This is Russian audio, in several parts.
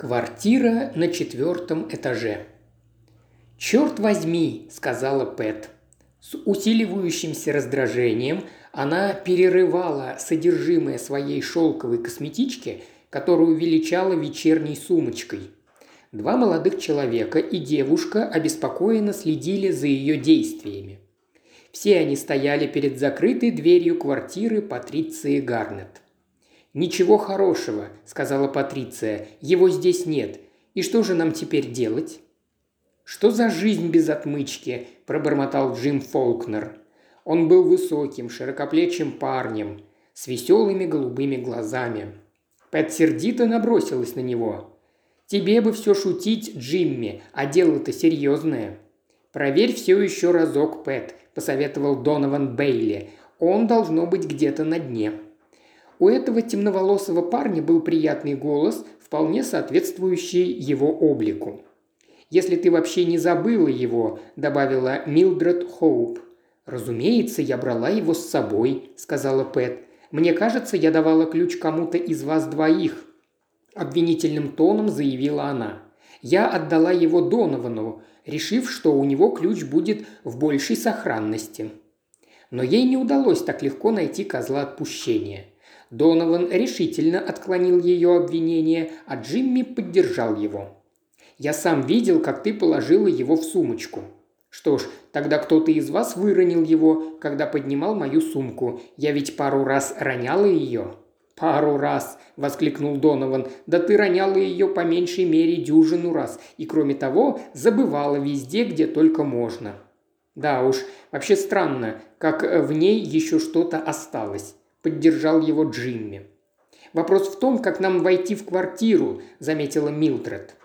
Квартира на четвертом этаже. «Черт возьми!» – сказала Пэт. С усиливающимся раздражением она перерывала содержимое своей шелковой косметички, которую величала вечерней сумочкой. Два молодых человека и девушка обеспокоенно следили за ее действиями. Все они стояли перед закрытой дверью квартиры Патриции Гарнет. «Ничего хорошего», – сказала Патриция, – «его здесь нет. И что же нам теперь делать?» «Что за жизнь без отмычки?» – пробормотал Джим Фолкнер. Он был высоким, широкоплечим парнем, с веселыми голубыми глазами. Пэт сердито набросилась на него. «Тебе бы все шутить, Джимми, а дело-то серьезное». «Проверь все еще разок, Пэт», – посоветовал Донован Бейли. «Он должно быть где-то на дне». У этого темноволосого парня был приятный голос, вполне соответствующий его облику. «Если ты вообще не забыла его», – добавила Милдред Хоуп. «Разумеется, я брала его с собой», – сказала Пэт. «Мне кажется, я давала ключ кому-то из вас двоих», – обвинительным тоном заявила она. «Я отдала его Доновану, решив, что у него ключ будет в большей сохранности». Но ей не удалось так легко найти козла отпущения. Донован решительно отклонил ее обвинение, а Джимми поддержал его. «Я сам видел, как ты положила его в сумочку». «Что ж, тогда кто-то из вас выронил его, когда поднимал мою сумку. Я ведь пару раз роняла ее». «Пару раз!» – воскликнул Донован. «Да ты роняла ее по меньшей мере дюжину раз, и кроме того забывала везде, где только можно». «Да уж, вообще странно, как в ней еще что-то осталось. – поддержал его Джимми. «Вопрос в том, как нам войти в квартиру», – заметила Милдред.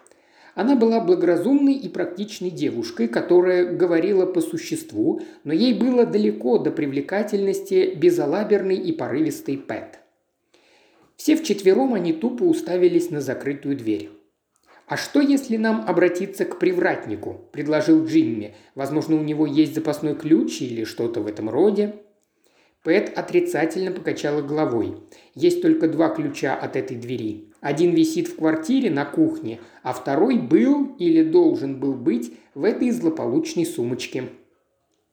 Она была благоразумной и практичной девушкой, которая говорила по существу, но ей было далеко до привлекательности безалаберной и порывистой Пэт. Все вчетвером они тупо уставились на закрытую дверь. «А что, если нам обратиться к привратнику?» – предложил Джимми. «Возможно, у него есть запасной ключ или что-то в этом роде?» Пэт отрицательно покачала головой. Есть только два ключа от этой двери. Один висит в квартире на кухне, а второй был или должен был быть в этой злополучной сумочке.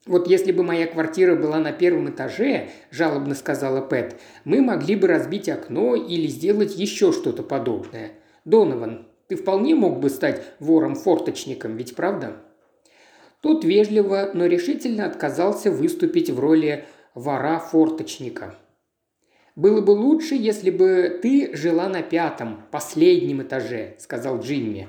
«Вот если бы моя квартира была на первом этаже», – жалобно сказала Пэт, – «мы могли бы разбить окно или сделать еще что-то подобное. Донован, ты вполне мог бы стать вором-форточником, ведь правда?» Тот вежливо, но решительно отказался выступить в роли вора-форточника. «Было бы лучше, если бы ты жила на пятом, последнем этаже», – сказал Джимми.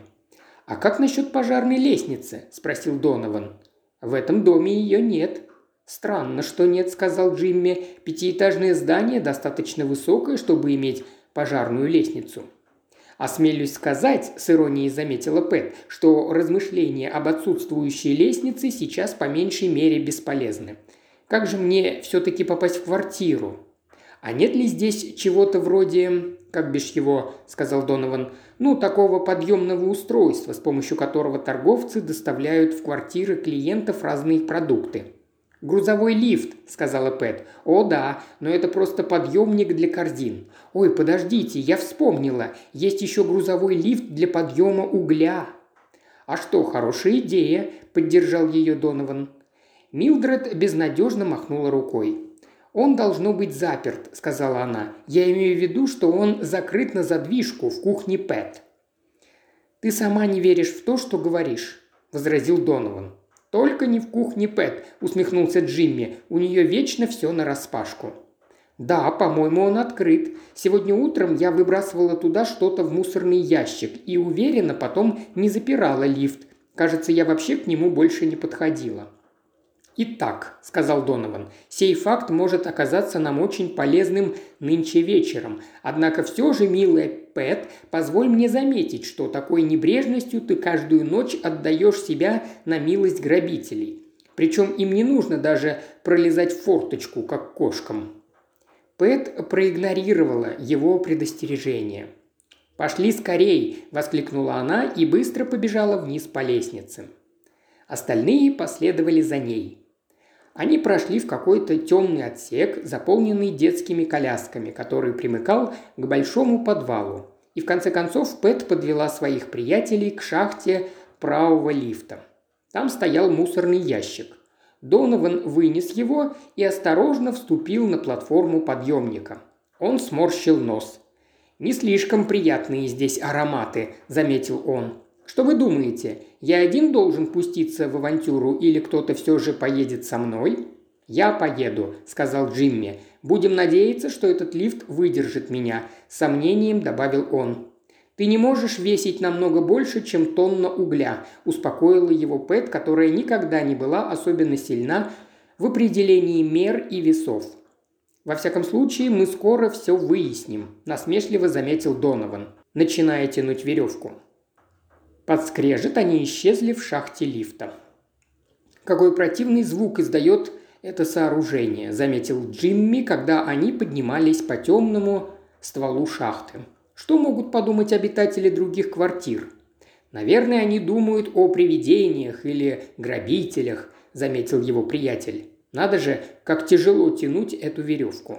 «А как насчет пожарной лестницы?» – спросил Донован. «В этом доме ее нет». «Странно, что нет», – сказал Джимми. «Пятиэтажное здание достаточно высокое, чтобы иметь пожарную лестницу». «Осмелюсь сказать», – с иронией заметила Пэт, – «что размышления об отсутствующей лестнице сейчас по меньшей мере бесполезны. Как же мне все-таки попасть в квартиру? А нет ли здесь чего-то вроде, как бишь его, сказал Донован, ну, такого подъемного устройства, с помощью которого торговцы доставляют в квартиры клиентов разные продукты. «Грузовой лифт», – сказала Пэт. «О да, но это просто подъемник для корзин. Ой, подождите, я вспомнила. Есть еще грузовой лифт для подъема угля». «А что, хорошая идея», – поддержал ее Донован. Милдред безнадежно махнула рукой. «Он должно быть заперт», – сказала она. «Я имею в виду, что он закрыт на задвижку в кухне Пэт». «Ты сама не веришь в то, что говоришь», – возразил Донован. «Только не в кухне Пэт», – усмехнулся Джимми. «У нее вечно все нараспашку». «Да, по-моему, он открыт. Сегодня утром я выбрасывала туда что-то в мусорный ящик и уверенно потом не запирала лифт. Кажется, я вообще к нему больше не подходила». «Итак», – сказал Донован, – «сей факт может оказаться нам очень полезным нынче вечером. Однако все же, милая Пэт, позволь мне заметить, что такой небрежностью ты каждую ночь отдаешь себя на милость грабителей. Причем им не нужно даже пролезать в форточку, как кошкам». Пэт проигнорировала его предостережение. «Пошли скорей!» – воскликнула она и быстро побежала вниз по лестнице. Остальные последовали за ней – они прошли в какой-то темный отсек, заполненный детскими колясками, который примыкал к большому подвалу. И в конце концов Пэт подвела своих приятелей к шахте правого лифта. Там стоял мусорный ящик. Донован вынес его и осторожно вступил на платформу подъемника. Он сморщил нос. «Не слишком приятные здесь ароматы», – заметил он. «Что вы думаете, я один должен пуститься в авантюру или кто-то все же поедет со мной?» «Я поеду», – сказал Джимми. «Будем надеяться, что этот лифт выдержит меня», – сомнением добавил он. «Ты не можешь весить намного больше, чем тонна угля», – успокоила его Пэт, которая никогда не была особенно сильна в определении мер и весов. «Во всяком случае, мы скоро все выясним», – насмешливо заметил Донован, начиная тянуть веревку. Под скрежет они исчезли в шахте лифта. «Какой противный звук издает это сооружение», – заметил Джимми, когда они поднимались по темному стволу шахты. Что могут подумать обитатели других квартир? Наверное, они думают о привидениях или грабителях, заметил его приятель. Надо же, как тяжело тянуть эту веревку.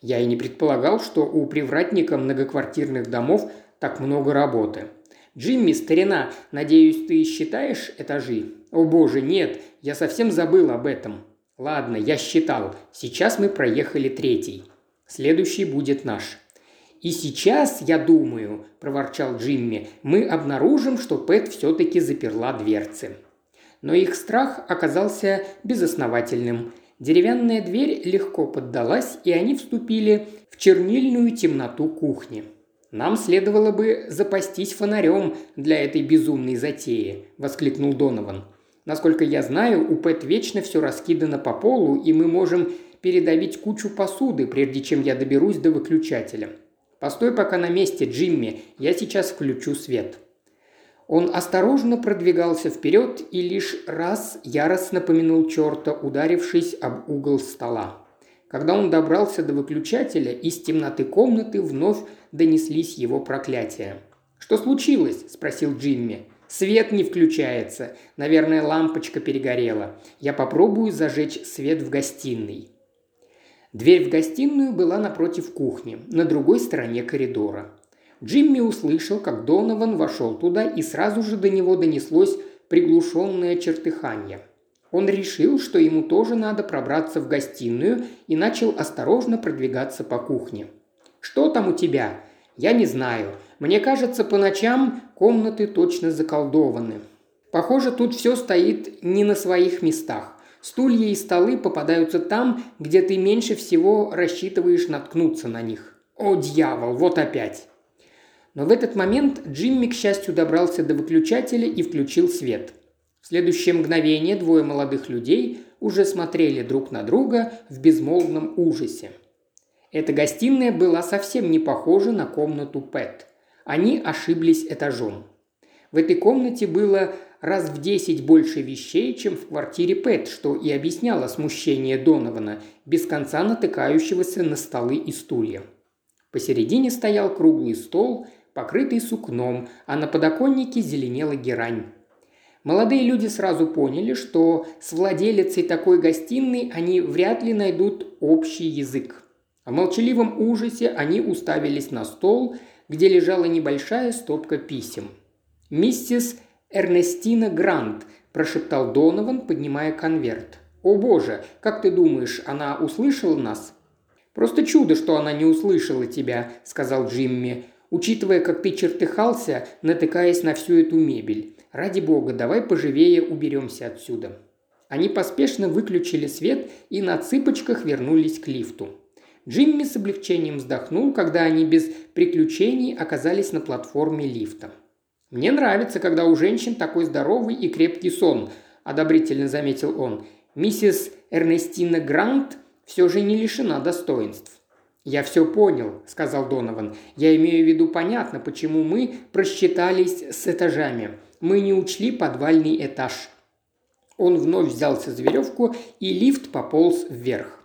Я и не предполагал, что у привратника многоквартирных домов так много работы. Джимми, старина, надеюсь, ты считаешь этажи? О боже, нет, я совсем забыл об этом. Ладно, я считал. Сейчас мы проехали третий. Следующий будет наш. «И сейчас, я думаю», – проворчал Джимми, – «мы обнаружим, что Пэт все-таки заперла дверцы». Но их страх оказался безосновательным. Деревянная дверь легко поддалась, и они вступили в чернильную темноту кухни. «Нам следовало бы запастись фонарем для этой безумной затеи», – воскликнул Донован. «Насколько я знаю, у Пэт вечно все раскидано по полу, и мы можем передавить кучу посуды, прежде чем я доберусь до выключателя. Постой пока на месте, Джимми, я сейчас включу свет». Он осторожно продвигался вперед и лишь раз яростно помянул черта, ударившись об угол стола. Когда он добрался до выключателя, из темноты комнаты вновь донеслись его проклятия. «Что случилось?» – спросил Джимми. «Свет не включается. Наверное, лампочка перегорела. Я попробую зажечь свет в гостиной». Дверь в гостиную была напротив кухни, на другой стороне коридора. Джимми услышал, как Донован вошел туда, и сразу же до него донеслось приглушенное чертыхание. Он решил, что ему тоже надо пробраться в гостиную и начал осторожно продвигаться по кухне. «Что там у тебя?» «Я не знаю. Мне кажется, по ночам комнаты точно заколдованы. Похоже, тут все стоит не на своих местах. Стулья и столы попадаются там, где ты меньше всего рассчитываешь наткнуться на них. О, дьявол, вот опять. Но в этот момент Джимми, к счастью, добрался до выключателя и включил свет. Следующее мгновение двое молодых людей уже смотрели друг на друга в безмолвном ужасе. Эта гостиная была совсем не похожа на комнату Пэт. Они ошиблись этажом. В этой комнате было раз в десять больше вещей, чем в квартире Пэт, что и объясняло смущение Донована, без конца натыкающегося на столы и стулья. Посередине стоял круглый стол, покрытый сукном, а на подоконнике зеленела герань. Молодые люди сразу поняли, что с владелицей такой гостиной они вряд ли найдут общий язык. В молчаливом ужасе они уставились на стол, где лежала небольшая стопка писем. Миссис «Эрнестина Грант», – прошептал Донован, поднимая конверт. «О боже, как ты думаешь, она услышала нас?» «Просто чудо, что она не услышала тебя», – сказал Джимми, «учитывая, как ты чертыхался, натыкаясь на всю эту мебель. Ради бога, давай поживее уберемся отсюда». Они поспешно выключили свет и на цыпочках вернулись к лифту. Джимми с облегчением вздохнул, когда они без приключений оказались на платформе лифта. «Мне нравится, когда у женщин такой здоровый и крепкий сон», – одобрительно заметил он. «Миссис Эрнестина Грант все же не лишена достоинств». «Я все понял», – сказал Донован. «Я имею в виду понятно, почему мы просчитались с этажами. Мы не учли подвальный этаж». Он вновь взялся за веревку, и лифт пополз вверх.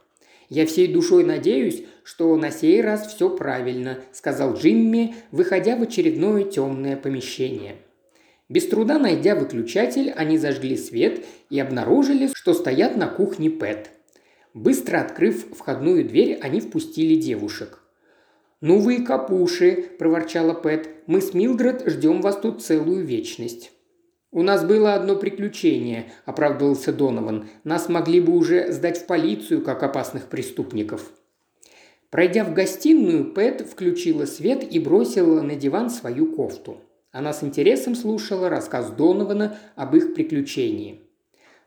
«Я всей душой надеюсь, что на сей раз все правильно», – сказал Джимми, выходя в очередное темное помещение. Без труда найдя выключатель, они зажгли свет и обнаружили, что стоят на кухне Пэт. Быстро открыв входную дверь, они впустили девушек. «Ну вы и капуши», – проворчала Пэт. «Мы с Милдред ждем вас тут целую вечность». «У нас было одно приключение», – оправдывался Донован. «Нас могли бы уже сдать в полицию, как опасных преступников». Пройдя в гостиную, Пэт включила свет и бросила на диван свою кофту. Она с интересом слушала рассказ Донована об их приключении.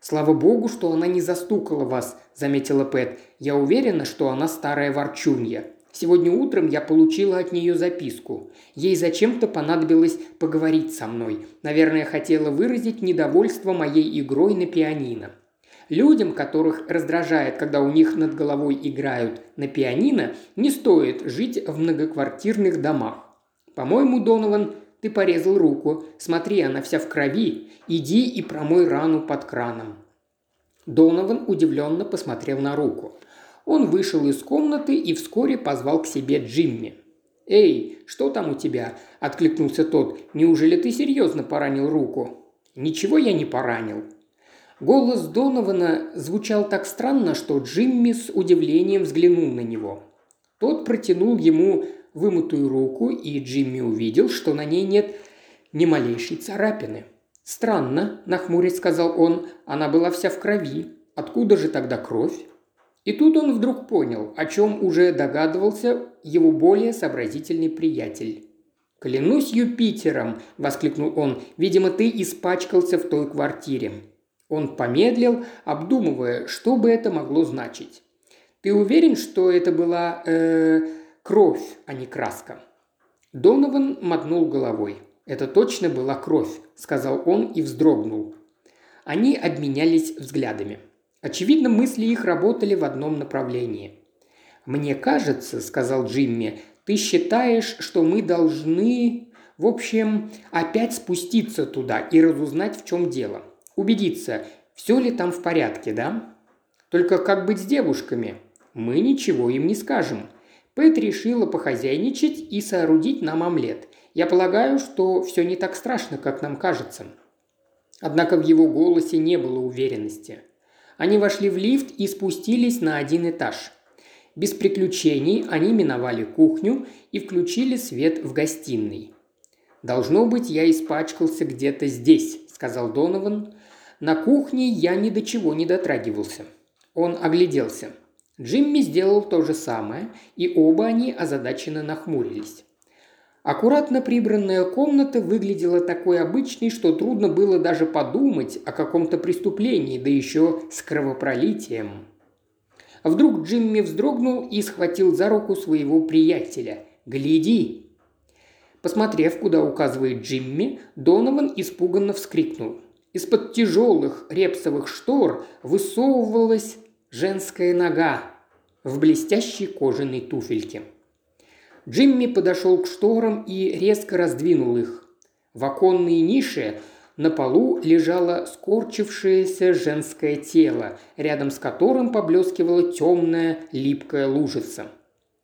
«Слава богу, что она не застукала вас», – заметила Пэт. «Я уверена, что она старая ворчунья. Сегодня утром я получила от нее записку. Ей зачем-то понадобилось поговорить со мной. Наверное, хотела выразить недовольство моей игрой на пианино. Людям, которых раздражает, когда у них над головой играют на пианино, не стоит жить в многоквартирных домах. По-моему, Донован, ты порезал руку. Смотри, она вся в крови. Иди и промой рану под краном. Донован удивленно посмотрел на руку. Он вышел из комнаты и вскоре позвал к себе Джимми. «Эй, что там у тебя?» – откликнулся тот. «Неужели ты серьезно поранил руку?» «Ничего я не поранил». Голос Донована звучал так странно, что Джимми с удивлением взглянул на него. Тот протянул ему вымытую руку, и Джимми увидел, что на ней нет ни малейшей царапины. «Странно», – нахмурясь сказал он, – «она была вся в крови. Откуда же тогда кровь?» И тут он вдруг понял, о чем уже догадывался его более сообразительный приятель. «Клянусь Юпитером!» – воскликнул он. «Видимо, ты испачкался в той квартире». Он помедлил, обдумывая, что бы это могло значить. «Ты уверен, что это была э, кровь, а не краска?» Донован мотнул головой. «Это точно была кровь», – сказал он и вздрогнул. Они обменялись взглядами. Очевидно, мысли их работали в одном направлении. «Мне кажется», – сказал Джимми, – «ты считаешь, что мы должны, в общем, опять спуститься туда и разузнать, в чем дело. Убедиться, все ли там в порядке, да? Только как быть с девушками? Мы ничего им не скажем. Пэт решила похозяйничать и соорудить нам омлет. Я полагаю, что все не так страшно, как нам кажется». Однако в его голосе не было уверенности – они вошли в лифт и спустились на один этаж. Без приключений они миновали кухню и включили свет в гостиной. «Должно быть, я испачкался где-то здесь», – сказал Донован. «На кухне я ни до чего не дотрагивался». Он огляделся. Джимми сделал то же самое, и оба они озадаченно нахмурились. Аккуратно прибранная комната выглядела такой обычной, что трудно было даже подумать о каком-то преступлении, да еще с кровопролитием. Вдруг Джимми вздрогнул и схватил за руку своего приятеля. «Гляди!» Посмотрев, куда указывает Джимми, Донован испуганно вскрикнул. Из-под тяжелых репсовых штор высовывалась женская нога в блестящей кожаной туфельке. Джимми подошел к шторам и резко раздвинул их. В оконной нише на полу лежало скорчившееся женское тело, рядом с которым поблескивала темная липкая лужица.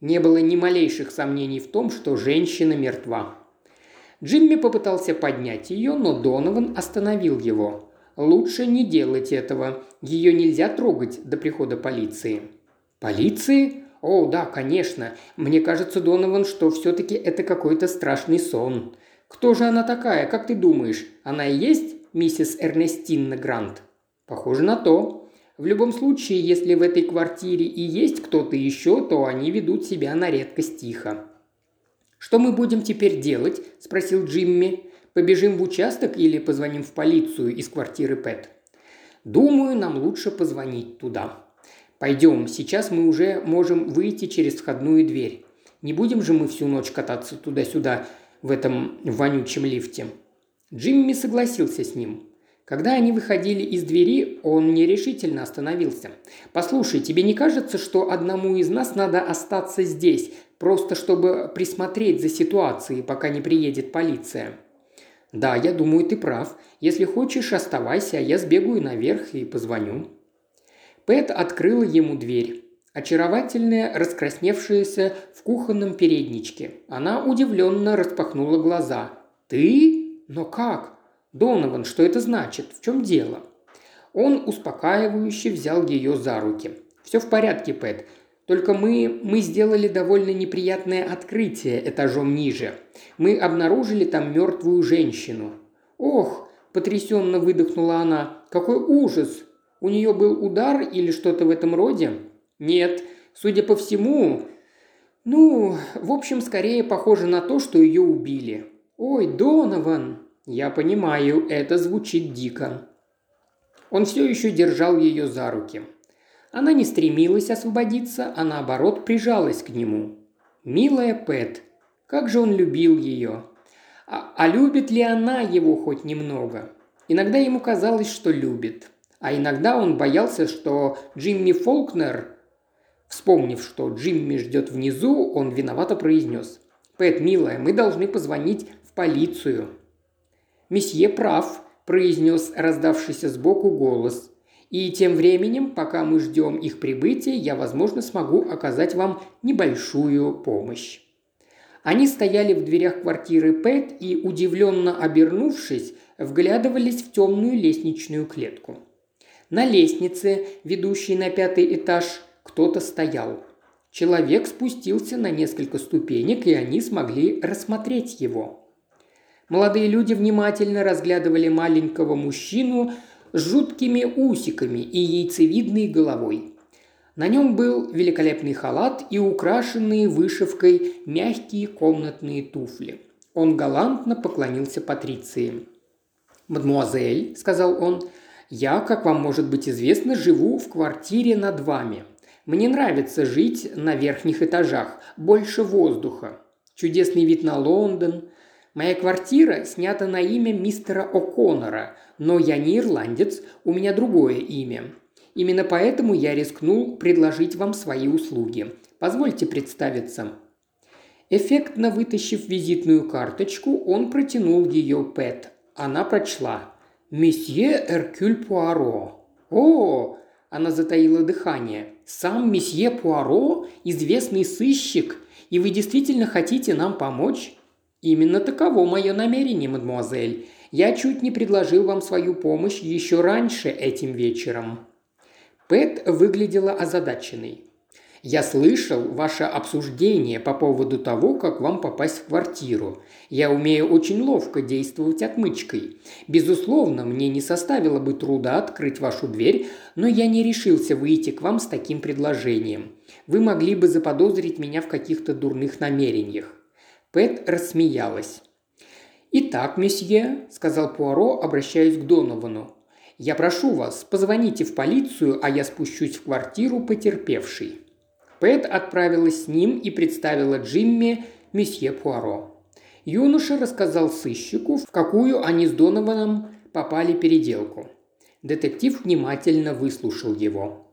Не было ни малейших сомнений в том, что женщина мертва. Джимми попытался поднять ее, но Донован остановил его. «Лучше не делать этого. Ее нельзя трогать до прихода полиции». «Полиции?» «О, да, конечно. Мне кажется, Донован, что все-таки это какой-то страшный сон. Кто же она такая, как ты думаешь? Она и есть миссис Эрнестинна Грант?» «Похоже на то. В любом случае, если в этой квартире и есть кто-то еще, то они ведут себя на редкость тихо». «Что мы будем теперь делать?» – спросил Джимми. «Побежим в участок или позвоним в полицию из квартиры Пэт?» «Думаю, нам лучше позвонить туда», Пойдем, сейчас мы уже можем выйти через входную дверь. Не будем же мы всю ночь кататься туда-сюда в этом вонючем лифте». Джимми согласился с ним. Когда они выходили из двери, он нерешительно остановился. «Послушай, тебе не кажется, что одному из нас надо остаться здесь, просто чтобы присмотреть за ситуацией, пока не приедет полиция?» «Да, я думаю, ты прав. Если хочешь, оставайся, а я сбегаю наверх и позвоню». Пэт открыла ему дверь. Очаровательная, раскрасневшаяся в кухонном передничке. Она удивленно распахнула глаза. «Ты? Но как? Донован, что это значит? В чем дело?» Он успокаивающе взял ее за руки. «Все в порядке, Пэт. Только мы, мы сделали довольно неприятное открытие этажом ниже. Мы обнаружили там мертвую женщину. Ох, потрясенно выдохнула она. Какой ужас! У нее был удар или что-то в этом роде? Нет, судя по всему, ну, в общем, скорее похоже на то, что ее убили. Ой, Донован! Я понимаю, это звучит дико. Он все еще держал ее за руки. Она не стремилась освободиться, а наоборот прижалась к нему. Милая Пэт, как же он любил ее. А, а любит ли она его хоть немного? Иногда ему казалось, что любит. А иногда он боялся, что Джимми Фолкнер, вспомнив, что Джимми ждет внизу, он виновато произнес. «Пэт, милая, мы должны позвонить в полицию». «Месье прав», – произнес раздавшийся сбоку голос. И тем временем, пока мы ждем их прибытия, я, возможно, смогу оказать вам небольшую помощь. Они стояли в дверях квартиры Пэт и, удивленно обернувшись, вглядывались в темную лестничную клетку. На лестнице, ведущей на пятый этаж, кто-то стоял. Человек спустился на несколько ступенек, и они смогли рассмотреть его. Молодые люди внимательно разглядывали маленького мужчину с жуткими усиками и яйцевидной головой. На нем был великолепный халат и украшенные вышивкой мягкие комнатные туфли. Он галантно поклонился Патриции. «Мадмуазель», – сказал он, – «я, как вам может быть известно, живу в квартире над вами. Мне нравится жить на верхних этажах, больше воздуха. Чудесный вид на Лондон, Моя квартира снята на имя мистера О'Коннора, но я не ирландец, у меня другое имя. Именно поэтому я рискнул предложить вам свои услуги. Позвольте представиться». Эффектно вытащив визитную карточку, он протянул ее Пэт. Она прочла. «Месье Эркюль Пуаро». «О!» – она затаила дыхание. «Сам месье Пуаро, известный сыщик, и вы действительно хотите нам помочь?» «Именно таково мое намерение, мадемуазель. Я чуть не предложил вам свою помощь еще раньше этим вечером». Пэт выглядела озадаченной. «Я слышал ваше обсуждение по поводу того, как вам попасть в квартиру. Я умею очень ловко действовать отмычкой. Безусловно, мне не составило бы труда открыть вашу дверь, но я не решился выйти к вам с таким предложением. Вы могли бы заподозрить меня в каких-то дурных намерениях. Пэт рассмеялась. «Итак, месье», – сказал Пуаро, обращаясь к Доновану, – «я прошу вас, позвоните в полицию, а я спущусь в квартиру потерпевшей». Пэт отправилась с ним и представила Джимми месье Пуаро. Юноша рассказал сыщику, в какую они с Донованом попали переделку. Детектив внимательно выслушал его.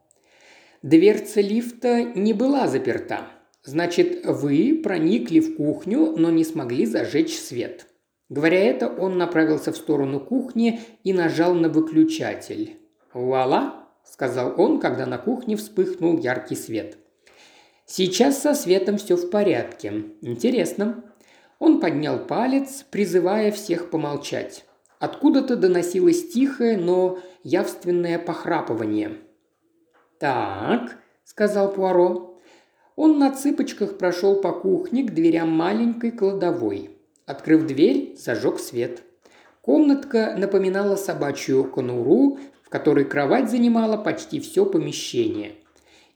Дверца лифта не была заперта. Значит, вы проникли в кухню, но не смогли зажечь свет. Говоря это, он направился в сторону кухни и нажал на выключатель. «Вуала!» – сказал он, когда на кухне вспыхнул яркий свет. «Сейчас со светом все в порядке. Интересно». Он поднял палец, призывая всех помолчать. Откуда-то доносилось тихое, но явственное похрапывание. «Так», – сказал Пуаро, он на цыпочках прошел по кухне к дверям маленькой кладовой. Открыв дверь, зажег свет. Комнатка напоминала собачью конуру, в которой кровать занимала почти все помещение.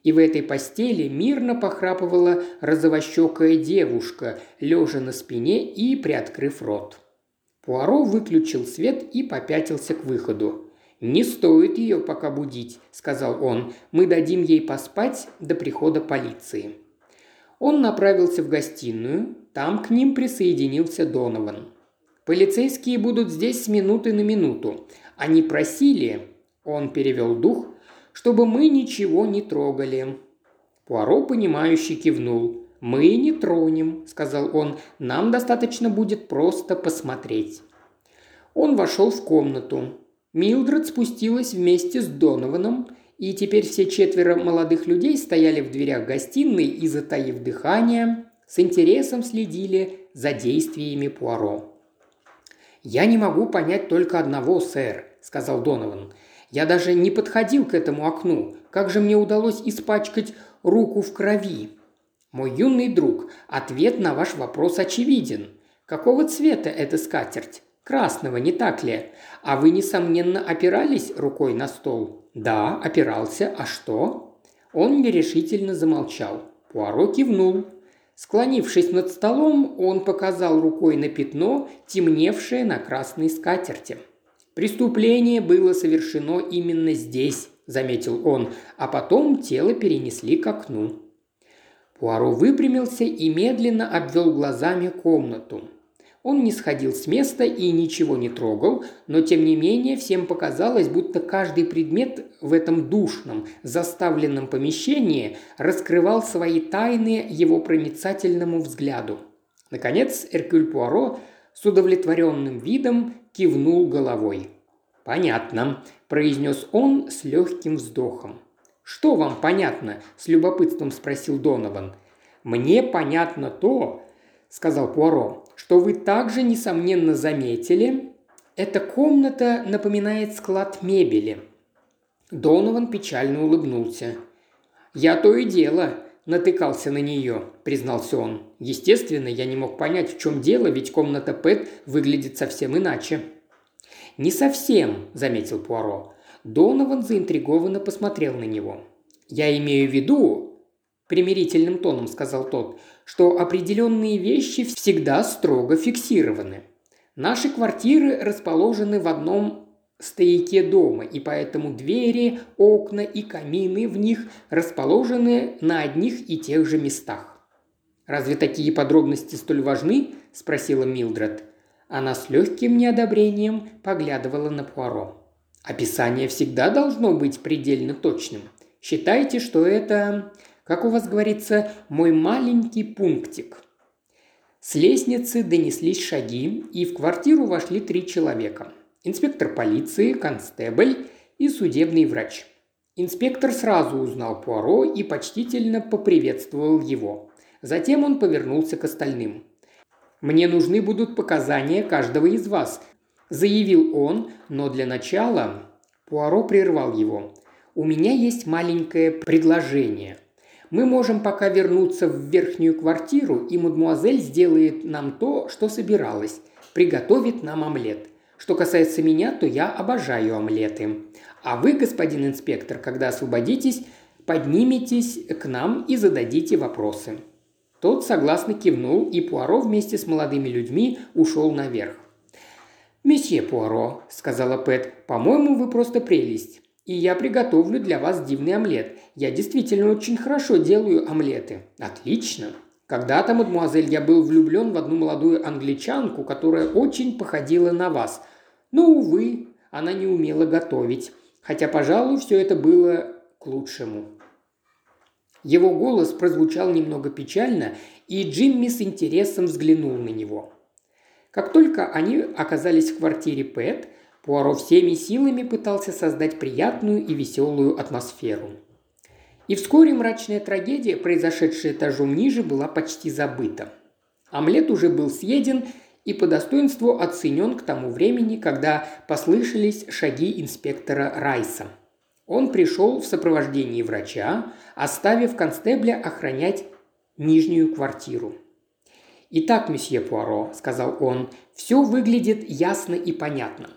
И в этой постели мирно похрапывала розовощекая девушка, лежа на спине и приоткрыв рот. Пуаро выключил свет и попятился к выходу. «Не стоит ее пока будить», – сказал он. «Мы дадим ей поспать до прихода полиции». Он направился в гостиную, там к ним присоединился Донован. «Полицейские будут здесь с минуты на минуту. Они просили...» – он перевел дух – чтобы мы ничего не трогали. Пуаро, понимающе кивнул. «Мы не тронем», – сказал он. «Нам достаточно будет просто посмотреть». Он вошел в комнату. Милдред спустилась вместе с Донованом, и теперь все четверо молодых людей стояли в дверях гостиной и, затаив дыхание, с интересом следили за действиями Пуаро. «Я не могу понять только одного, сэр», – сказал Донован. Я даже не подходил к этому окну. Как же мне удалось испачкать руку в крови? Мой юный друг, ответ на ваш вопрос очевиден. Какого цвета эта скатерть? Красного, не так ли? А вы, несомненно, опирались рукой на стол? Да, опирался. А что? Он нерешительно замолчал. Пуаро кивнул. Склонившись над столом, он показал рукой на пятно, темневшее на красной скатерти. «Преступление было совершено именно здесь», – заметил он, а потом тело перенесли к окну. Пуаро выпрямился и медленно обвел глазами комнату. Он не сходил с места и ничего не трогал, но тем не менее всем показалось, будто каждый предмет в этом душном, заставленном помещении раскрывал свои тайны его проницательному взгляду. Наконец Эркюль Пуаро с удовлетворенным видом кивнул головой. «Понятно», – произнес он с легким вздохом. «Что вам понятно?» – с любопытством спросил Донован. «Мне понятно то», – сказал Пуаро, что вы также, несомненно, заметили, эта комната напоминает склад мебели». Донован печально улыбнулся. «Я то и дело», натыкался на нее», – признался он. «Естественно, я не мог понять, в чем дело, ведь комната Пэт выглядит совсем иначе». «Не совсем», – заметил Пуаро. Донован заинтригованно посмотрел на него. «Я имею в виду», – примирительным тоном сказал тот, что определенные вещи всегда строго фиксированы. Наши квартиры расположены в одном стояке дома, и поэтому двери, окна и камины в них расположены на одних и тех же местах. «Разве такие подробности столь важны?» – спросила Милдред. Она с легким неодобрением поглядывала на Пуаро. «Описание всегда должно быть предельно точным. Считайте, что это как у вас говорится, мой маленький пунктик. С лестницы донеслись шаги, и в квартиру вошли три человека. Инспектор полиции, констебль и судебный врач. Инспектор сразу узнал Пуаро и почтительно поприветствовал его. Затем он повернулся к остальным. «Мне нужны будут показания каждого из вас», – заявил он, но для начала Пуаро прервал его. «У меня есть маленькое предложение. Мы можем пока вернуться в верхнюю квартиру, и мадмуазель сделает нам то, что собиралась. Приготовит нам омлет. Что касается меня, то я обожаю омлеты. А вы, господин инспектор, когда освободитесь, подниметесь к нам и зададите вопросы». Тот согласно кивнул, и Пуаро вместе с молодыми людьми ушел наверх. «Месье Пуаро», – сказала Пэт, – «по-моему, вы просто прелесть. И я приготовлю для вас дивный омлет. Я действительно очень хорошо делаю омлеты». «Отлично!» Когда-то, мадемуазель, я был влюблен в одну молодую англичанку, которая очень походила на вас. Но, увы, она не умела готовить. Хотя, пожалуй, все это было к лучшему. Его голос прозвучал немного печально, и Джимми с интересом взглянул на него. Как только они оказались в квартире Пэт, Пуаро всеми силами пытался создать приятную и веселую атмосферу. И вскоре мрачная трагедия, произошедшая этажом ниже, была почти забыта. Омлет уже был съеден и по достоинству оценен к тому времени, когда послышались шаги инспектора Райса. Он пришел в сопровождении врача, оставив констебля охранять нижнюю квартиру. «Итак, месье Пуаро», – сказал он, – «все выглядит ясно и понятно.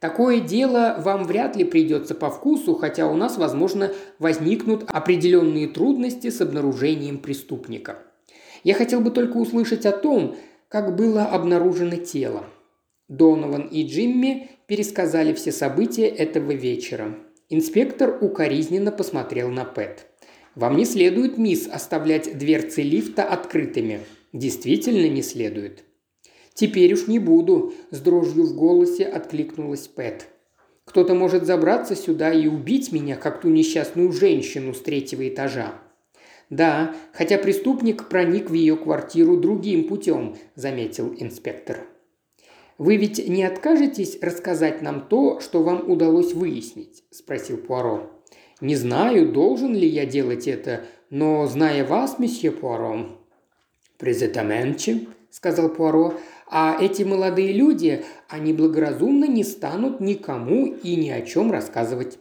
Такое дело вам вряд ли придется по вкусу, хотя у нас, возможно, возникнут определенные трудности с обнаружением преступника. Я хотел бы только услышать о том, как было обнаружено тело. Донован и Джимми пересказали все события этого вечера. Инспектор укоризненно посмотрел на Пэт. «Вам не следует, мисс, оставлять дверцы лифта открытыми». «Действительно не следует. «Теперь уж не буду», – с дрожью в голосе откликнулась Пэт. «Кто-то может забраться сюда и убить меня, как ту несчастную женщину с третьего этажа». «Да, хотя преступник проник в ее квартиру другим путем», – заметил инспектор. «Вы ведь не откажетесь рассказать нам то, что вам удалось выяснить?» – спросил Пуаро. «Не знаю, должен ли я делать это, но, зная вас, месье Пуаро...» «Презетаменче», – сказал Пуаро, А эти молодые люди, они благоразумно не станут никому и ни о чем рассказывать.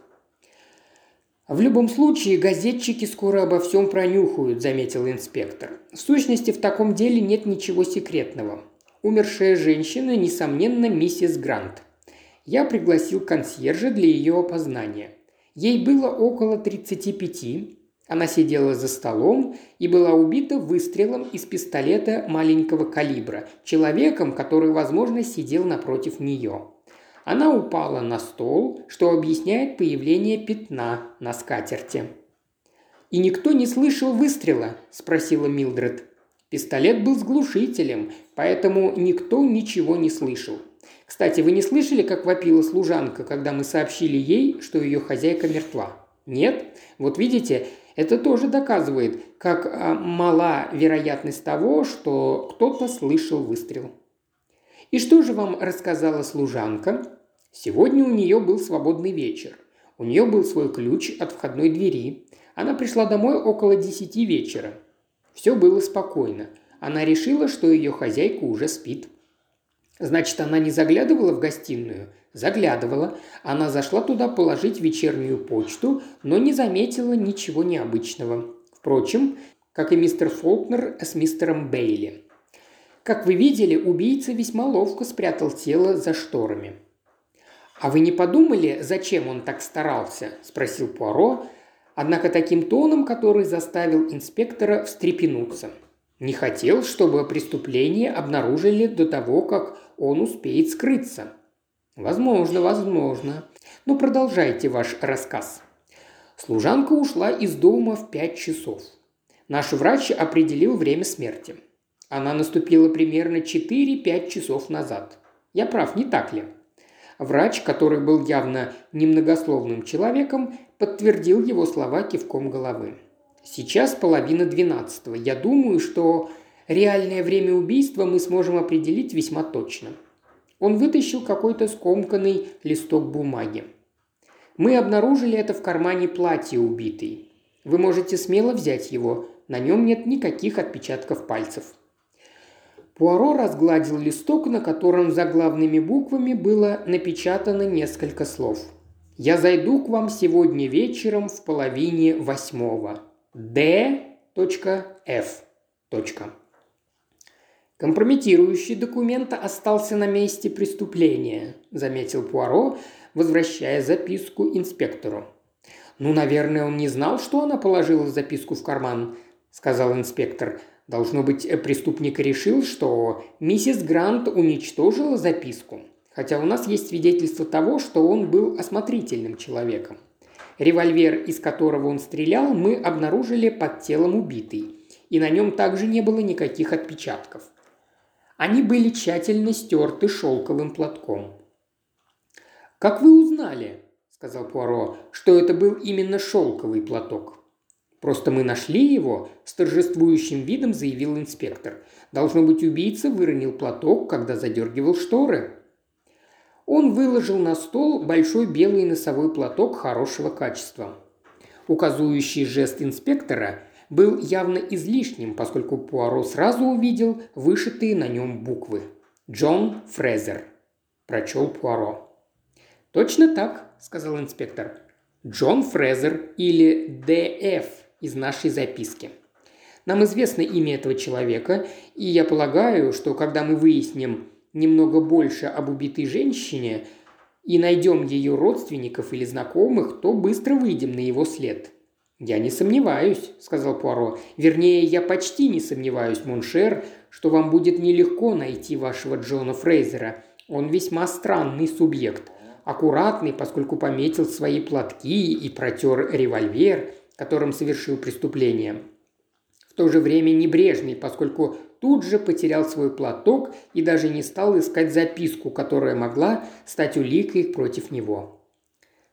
«В любом случае, газетчики скоро обо всем пронюхают», – заметил инспектор. «В сущности, в таком деле нет ничего секретного. Умершая женщина, несомненно, миссис Грант. Я пригласил консьержа для ее опознания. Ей было около 35, она сидела за столом и была убита выстрелом из пистолета маленького калибра, человеком, который, возможно, сидел напротив нее. Она упала на стол, что объясняет появление пятна на скатерти. «И никто не слышал выстрела?» – спросила Милдред. Пистолет был с глушителем, поэтому никто ничего не слышал. Кстати, вы не слышали, как вопила служанка, когда мы сообщили ей, что ее хозяйка мертва? Нет? Вот видите, это тоже доказывает, как а, мала вероятность того, что кто-то слышал выстрел. И что же вам рассказала служанка? Сегодня у нее был свободный вечер. У нее был свой ключ от входной двери. Она пришла домой около десяти вечера. Все было спокойно. Она решила, что ее хозяйка уже спит. Значит, она не заглядывала в гостиную? Заглядывала. Она зашла туда положить вечернюю почту, но не заметила ничего необычного. Впрочем, как и мистер Фолкнер с мистером Бейли. Как вы видели, убийца весьма ловко спрятал тело за шторами. «А вы не подумали, зачем он так старался?» – спросил Пуаро, однако таким тоном, который заставил инспектора встрепенуться. Не хотел, чтобы преступление обнаружили до того, как он успеет скрыться. Возможно, возможно. Но продолжайте ваш рассказ. Служанка ушла из дома в пять часов. Наш врач определил время смерти. Она наступила примерно 4-5 часов назад. Я прав, не так ли? Врач, который был явно немногословным человеком, подтвердил его слова кивком головы. Сейчас половина двенадцатого. Я думаю, что реальное время убийства мы сможем определить весьма точно – он вытащил какой-то скомканный листок бумаги. Мы обнаружили это в кармане платья убитой. Вы можете смело взять его, на нем нет никаких отпечатков пальцев. Пуаро разгладил листок, на котором заглавными буквами было напечатано несколько слов. «Я зайду к вам сегодня вечером в половине восьмого. Д.Ф. «Компрометирующий документ остался на месте преступления», – заметил Пуаро, возвращая записку инспектору. «Ну, наверное, он не знал, что она положила записку в карман», – сказал инспектор. «Должно быть, преступник решил, что миссис Грант уничтожила записку, хотя у нас есть свидетельство того, что он был осмотрительным человеком. Револьвер, из которого он стрелял, мы обнаружили под телом убитой, и на нем также не было никаких отпечатков. Они были тщательно стерты шелковым платком. «Как вы узнали?» – сказал Пуаро, – «что это был именно шелковый платок?» «Просто мы нашли его», – с торжествующим видом заявил инспектор. «Должно быть, убийца выронил платок, когда задергивал шторы». Он выложил на стол большой белый носовой платок хорошего качества. Указующий жест инспектора был явно излишним, поскольку Пуаро сразу увидел вышитые на нем буквы. «Джон Фрезер», – прочел Пуаро. «Точно так», – сказал инспектор. «Джон Фрезер или Д.Ф. из нашей записки. Нам известно имя этого человека, и я полагаю, что когда мы выясним немного больше об убитой женщине и найдем ее родственников или знакомых, то быстро выйдем на его след. «Я не сомневаюсь», – сказал Пуаро. «Вернее, я почти не сомневаюсь, mon cher, что вам будет нелегко найти вашего Джона Фрейзера. Он весьма странный субъект. Аккуратный, поскольку пометил свои платки и протер револьвер, которым совершил преступление. В то же время небрежный, поскольку тут же потерял свой платок и даже не стал искать записку, которая могла стать уликой против него.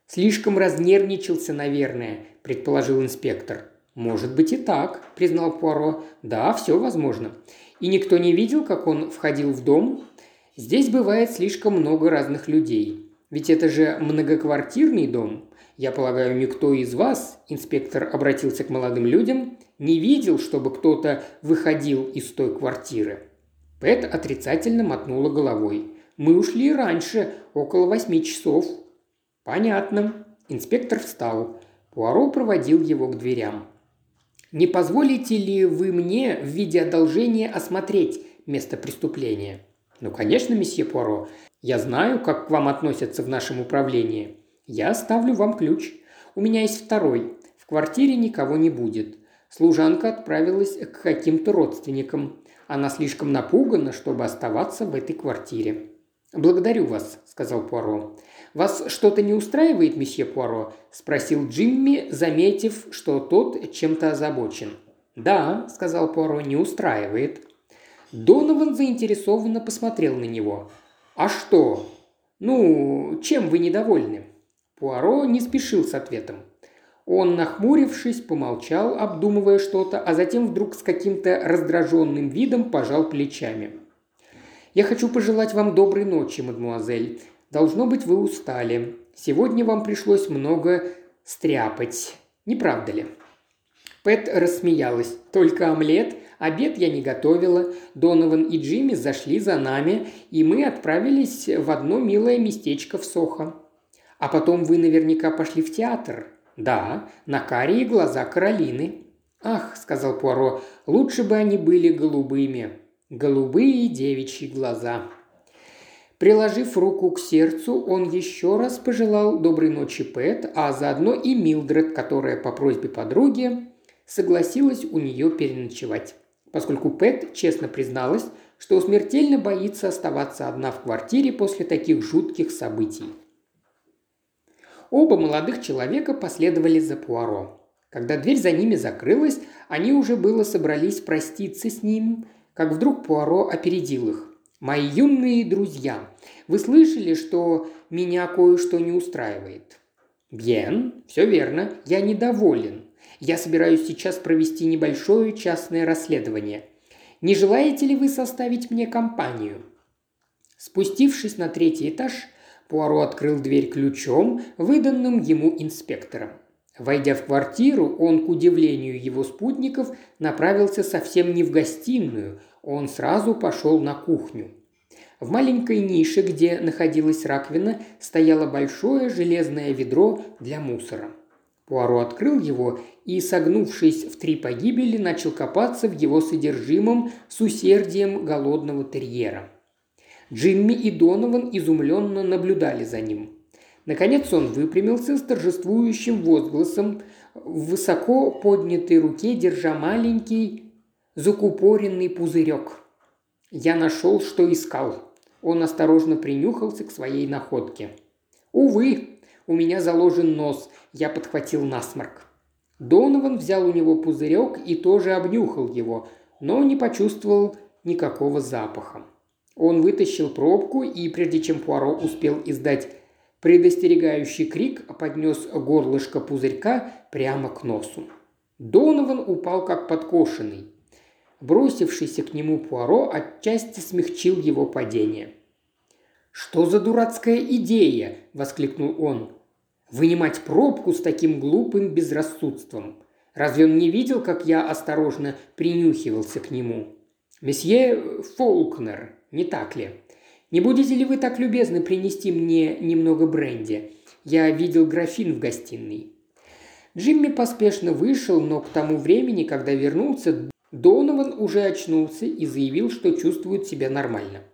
Слишком разнервничался, наверное, предположил инспектор. «Может быть и так», – признал Пуаро. «Да, все возможно. И никто не видел, как он входил в дом? Здесь бывает слишком много разных людей. Ведь это же многоквартирный дом. Я полагаю, никто из вас, инспектор обратился к молодым людям, не видел, чтобы кто-то выходил из той квартиры. Пэт отрицательно мотнула головой. «Мы ушли раньше, около восьми часов». «Понятно». Инспектор встал. Пуаро проводил его к дверям. «Не позволите ли вы мне в виде одолжения осмотреть место преступления?» «Ну, конечно, месье Пуаро. Я знаю, как к вам относятся в нашем управлении. Я оставлю вам ключ. У меня есть второй. В квартире никого не будет. Служанка отправилась к каким-то родственникам. Она слишком напугана, чтобы оставаться в этой квартире. «Благодарю вас», – сказал Пуаро. «Вас что-то не устраивает, месье Пуаро?» – спросил Джимми, заметив, что тот чем-то озабочен. «Да», – сказал Пуаро, – «не устраивает». Донован заинтересованно посмотрел на него. «А что? Ну, чем вы недовольны?» Пуаро не спешил с ответом. Он, нахмурившись, помолчал, обдумывая что-то, а затем вдруг с каким-то раздраженным видом пожал плечами. «Я хочу пожелать вам доброй ночи, мадмуазель. Должно быть, вы устали. Сегодня вам пришлось много стряпать. Не правда ли?» Пэт рассмеялась. «Только омлет? Обед я не готовила. Донован и Джимми зашли за нами, и мы отправились в одно милое местечко в Сохо. А потом вы наверняка пошли в театр. Да, на карие глаза Каролины. Ах, сказал Пуаро, лучше бы они были голубыми. Голубые девичьи глаза. Приложив руку к сердцу, он еще раз пожелал доброй ночи Пэт, а заодно и Милдред, которая по просьбе подруги согласилась у нее переночевать поскольку Пэт честно призналась, что смертельно боится оставаться одна в квартире после таких жутких событий. Оба молодых человека последовали за Пуаро. Когда дверь за ними закрылась, они уже было собрались проститься с ним, как вдруг Пуаро опередил их. «Мои юные друзья, вы слышали, что меня кое-что не устраивает?» «Бьен, все верно, я недоволен. Я собираюсь сейчас провести небольшое частное расследование. Не желаете ли вы составить мне компанию?» Спустившись на третий этаж, Пуаро открыл дверь ключом, выданным ему инспектором. Войдя в квартиру, он, к удивлению его спутников, направился совсем не в гостиную, он сразу пошел на кухню. В маленькой нише, где находилась раковина, стояло большое железное ведро для мусора – Пуаро открыл его и, согнувшись в три погибели, начал копаться в его содержимом с усердием голодного терьера. Джимми и Донован изумленно наблюдали за ним. Наконец он выпрямился с торжествующим возгласом, в высоко поднятой руке держа маленький закупоренный пузырек. Я нашел, что искал. Он осторожно принюхался к своей находке. Увы, у меня заложен нос, я подхватил насморк. Донован взял у него пузырек и тоже обнюхал его, но не почувствовал никакого запаха. Он вытащил пробку и, прежде чем Пуаро успел издать предостерегающий крик, поднес горлышко пузырька прямо к носу. Донован упал как подкошенный. Бросившийся к нему Пуаро отчасти смягчил его падение. «Что за дурацкая идея?» – воскликнул он. «Вынимать пробку с таким глупым безрассудством. Разве он не видел, как я осторожно принюхивался к нему? Месье Фолкнер, не так ли? Не будете ли вы так любезны принести мне немного бренди? Я видел графин в гостиной». Джимми поспешно вышел, но к тому времени, когда вернулся, Донован уже очнулся и заявил, что чувствует себя нормально –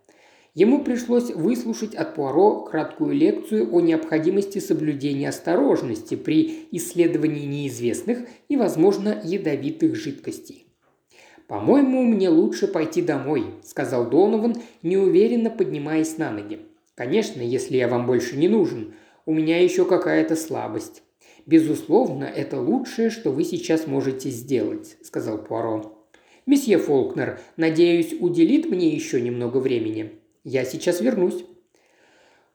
Ему пришлось выслушать от Пуаро краткую лекцию о необходимости соблюдения осторожности при исследовании неизвестных и, возможно, ядовитых жидкостей. «По-моему, мне лучше пойти домой», – сказал Донован, неуверенно поднимаясь на ноги. «Конечно, если я вам больше не нужен. У меня еще какая-то слабость». «Безусловно, это лучшее, что вы сейчас можете сделать», – сказал Пуаро. «Месье Фолкнер, надеюсь, уделит мне еще немного времени?» Я сейчас вернусь».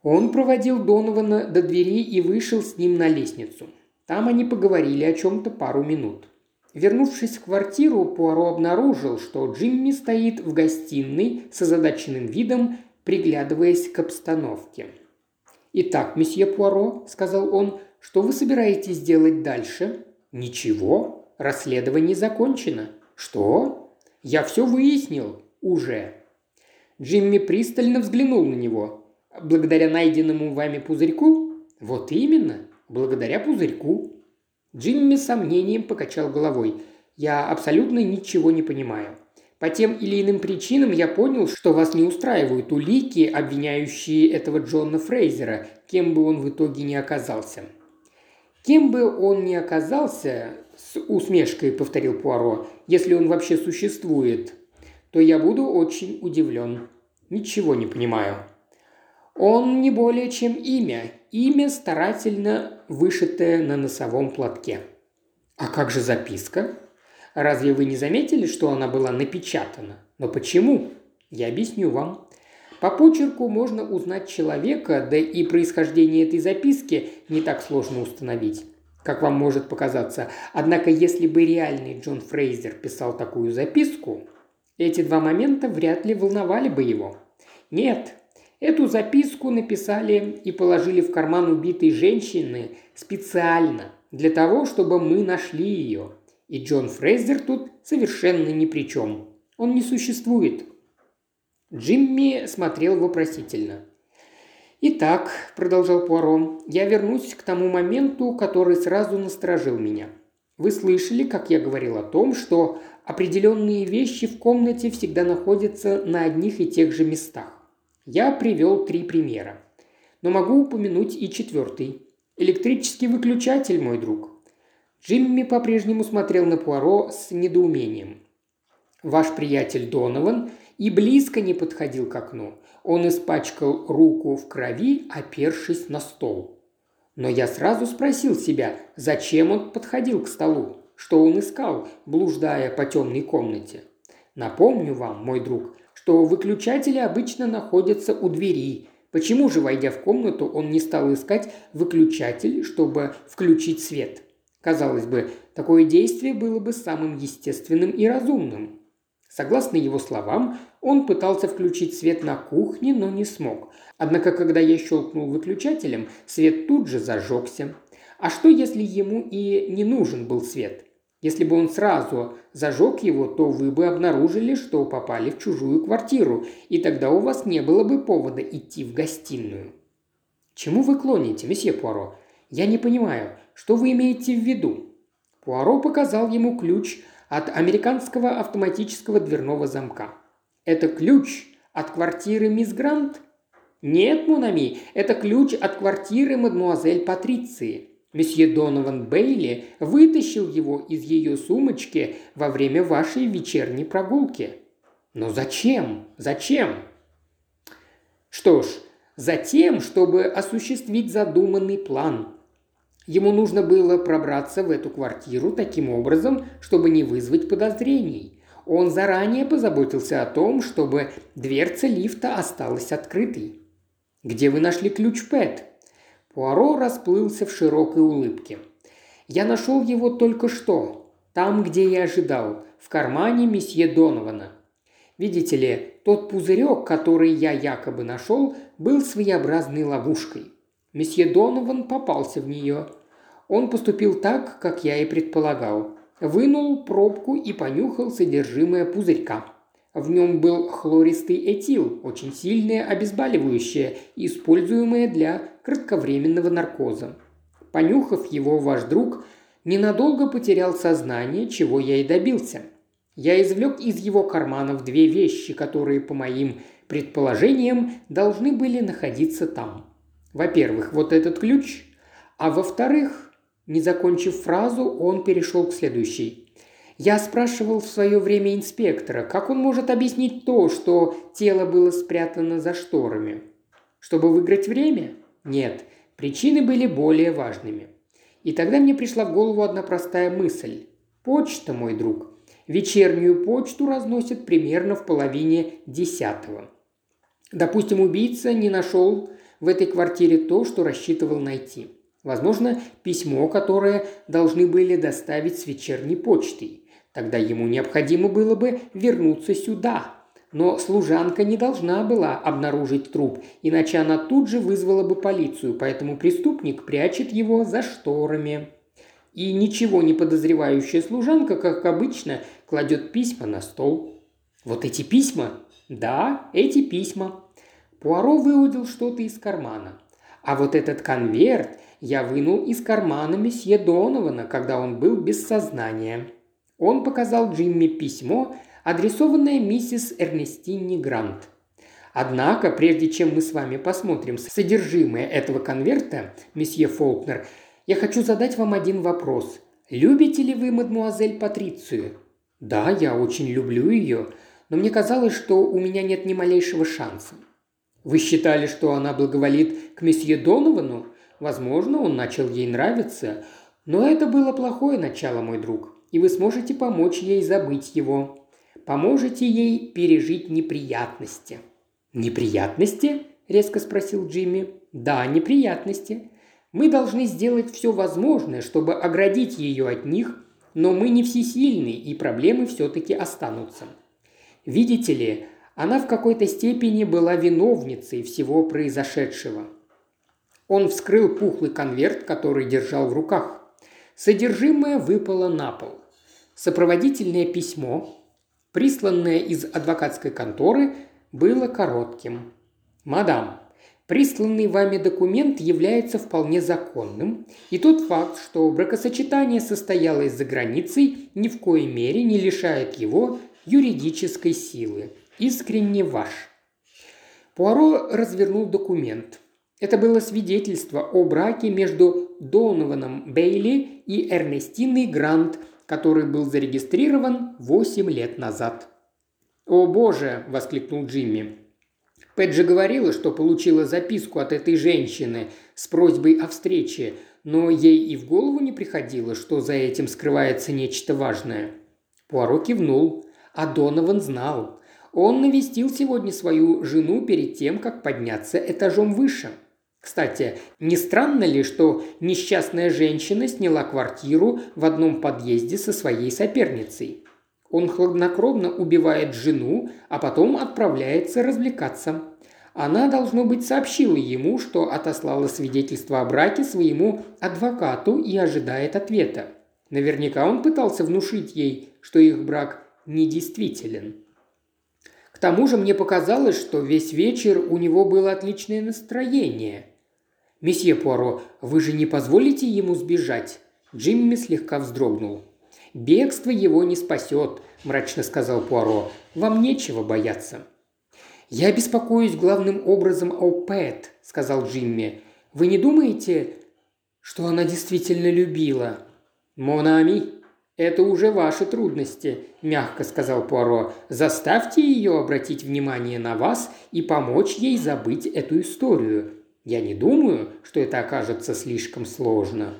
Он проводил Донована до двери и вышел с ним на лестницу. Там они поговорили о чем-то пару минут. Вернувшись в квартиру, Пуаро обнаружил, что Джимми стоит в гостиной с озадаченным видом, приглядываясь к обстановке. «Итак, месье Пуаро», – сказал он, – «что вы собираетесь делать дальше?» «Ничего. Расследование закончено». «Что?» «Я все выяснил. Уже». Джимми пристально взглянул на него. «Благодаря найденному вами пузырьку?» «Вот именно, благодаря пузырьку». Джимми с сомнением покачал головой. «Я абсолютно ничего не понимаю. По тем или иным причинам я понял, что вас не устраивают улики, обвиняющие этого Джона Фрейзера, кем бы он в итоге не оказался. Кем бы он ни оказался, с усмешкой повторил Пуаро, если он вообще существует, то я буду очень удивлен. Ничего не понимаю. Он не более чем имя, имя старательно вышитое на носовом платке. А как же записка? Разве вы не заметили, что она была напечатана? Но почему? Я объясню вам. По почерку можно узнать человека, да и происхождение этой записки не так сложно установить, как вам может показаться. Однако, если бы реальный Джон Фрейзер писал такую записку, эти два момента вряд ли волновали бы его. Нет, эту записку написали и положили в карман убитой женщины специально для того, чтобы мы нашли ее – и Джон Фрейзер тут совершенно ни при чем. Он не существует. Джимми смотрел вопросительно. «Итак», – продолжал Пуаро, – «я вернусь к тому моменту, который сразу насторожил меня. Вы слышали, как я говорил о том, что определенные вещи в комнате всегда находятся на одних и тех же местах. Я привел три примера. Но могу упомянуть и четвертый. Электрический выключатель, мой друг. Джимми по-прежнему смотрел на Пуаро с недоумением. «Ваш приятель Донован и близко не подходил к окну. Он испачкал руку в крови, опершись на стол. Но я сразу спросил себя, зачем он подходил к столу, что он искал, блуждая по темной комнате. Напомню вам, мой друг, что выключатели обычно находятся у двери. Почему же, войдя в комнату, он не стал искать выключатель, чтобы включить свет? Казалось бы, такое действие было бы самым естественным и разумным. Согласно его словам, он пытался включить свет на кухне, но не смог. Однако, когда я щелкнул выключателем, свет тут же зажегся. А что, если ему и не нужен был свет? Если бы он сразу зажег его, то вы бы обнаружили, что попали в чужую квартиру, и тогда у вас не было бы повода идти в гостиную. Чему вы клоните, месье Пуаро? Я не понимаю, что вы имеете в виду?» Пуаро показал ему ключ от американского автоматического дверного замка. «Это ключ от квартиры мисс Грант?» «Нет, Мунами, это ключ от квартиры мадмуазель Патриции. Месье Донован Бейли вытащил его из ее сумочки во время вашей вечерней прогулки». «Но зачем? Зачем?» «Что ж, затем, чтобы осуществить задуманный план», Ему нужно было пробраться в эту квартиру таким образом, чтобы не вызвать подозрений. Он заранее позаботился о том, чтобы дверца лифта осталась открытой. «Где вы нашли ключ, Пэт?» Пуаро расплылся в широкой улыбке. «Я нашел его только что, там, где я ожидал, в кармане месье Донована. Видите ли, тот пузырек, который я якобы нашел, был своеобразной ловушкой. Месье Донован попался в нее. Он поступил так, как я и предполагал. Вынул пробку и понюхал содержимое пузырька. В нем был хлористый этил, очень сильное обезболивающее, используемое для кратковременного наркоза. Понюхав его, ваш друг ненадолго потерял сознание, чего я и добился. Я извлек из его карманов две вещи, которые, по моим предположениям, должны были находиться там. Во-первых, вот этот ключ, а во-вторых, не закончив фразу, он перешел к следующей. Я спрашивал в свое время инспектора, как он может объяснить то, что тело было спрятано за шторами. Чтобы выиграть время? Нет, причины были более важными. И тогда мне пришла в голову одна простая мысль. Почта, мой друг. Вечернюю почту разносят примерно в половине десятого. Допустим, убийца не нашел в этой квартире то, что рассчитывал найти. Возможно, письмо, которое должны были доставить с вечерней почтой. Тогда ему необходимо было бы вернуться сюда. Но служанка не должна была обнаружить труп, иначе она тут же вызвала бы полицию, поэтому преступник прячет его за шторами. И ничего не подозревающая служанка, как обычно, кладет письма на стол. Вот эти письма «Да, эти письма». Пуаро выудил что-то из кармана. «А вот этот конверт я вынул из кармана месье Донована, когда он был без сознания». Он показал Джимми письмо, адресованное миссис Эрнестине Грант. Однако, прежде чем мы с вами посмотрим содержимое этого конверта, месье Фолкнер, я хочу задать вам один вопрос. Любите ли вы мадмуазель Патрицию? Да, я очень люблю ее, но мне казалось, что у меня нет ни малейшего шанса. Вы считали, что она благоволит к месье Доновану? Возможно, он начал ей нравиться, но это было плохое начало, мой друг, и вы сможете помочь ей забыть его. Поможете ей пережить неприятности. «Неприятности?» – резко спросил Джимми. «Да, неприятности. Мы должны сделать все возможное, чтобы оградить ее от них, но мы не всесильны, и проблемы все-таки останутся. Видите ли, она в какой-то степени была виновницей всего произошедшего. Он вскрыл пухлый конверт, который держал в руках. Содержимое выпало на пол. Сопроводительное письмо, присланное из адвокатской конторы, было коротким. «Мадам, Присланный вами документ является вполне законным, и тот факт, что бракосочетание состоялось за границей, ни в коей мере не лишает его юридической силы. Искренне ваш. Пуаро развернул документ. Это было свидетельство о браке между Донованом Бейли и Эрнестиной Грант, который был зарегистрирован 8 лет назад. «О боже!» – воскликнул Джимми. Пэт же говорила, что получила записку от этой женщины с просьбой о встрече, но ей и в голову не приходило, что за этим скрывается нечто важное. Пуаро кивнул, а Донован знал. Он навестил сегодня свою жену перед тем, как подняться этажом выше. Кстати, не странно ли, что несчастная женщина сняла квартиру в одном подъезде со своей соперницей? Он хладнокровно убивает жену, а потом отправляется развлекаться. Она, должно быть, сообщила ему, что отослала свидетельство о браке своему адвокату и ожидает ответа. Наверняка он пытался внушить ей, что их брак недействителен. К тому же мне показалось, что весь вечер у него было отличное настроение. «Месье Пуаро, вы же не позволите ему сбежать?» Джимми слегка вздрогнул. «Бегство его не спасет», – мрачно сказал Пуаро. «Вам нечего бояться». «Я беспокоюсь главным образом о Пэт», – сказал Джимми. «Вы не думаете, что она действительно любила?» «Монами, это уже ваши трудности», – мягко сказал Пуаро. «Заставьте ее обратить внимание на вас и помочь ей забыть эту историю. Я не думаю, что это окажется слишком сложно».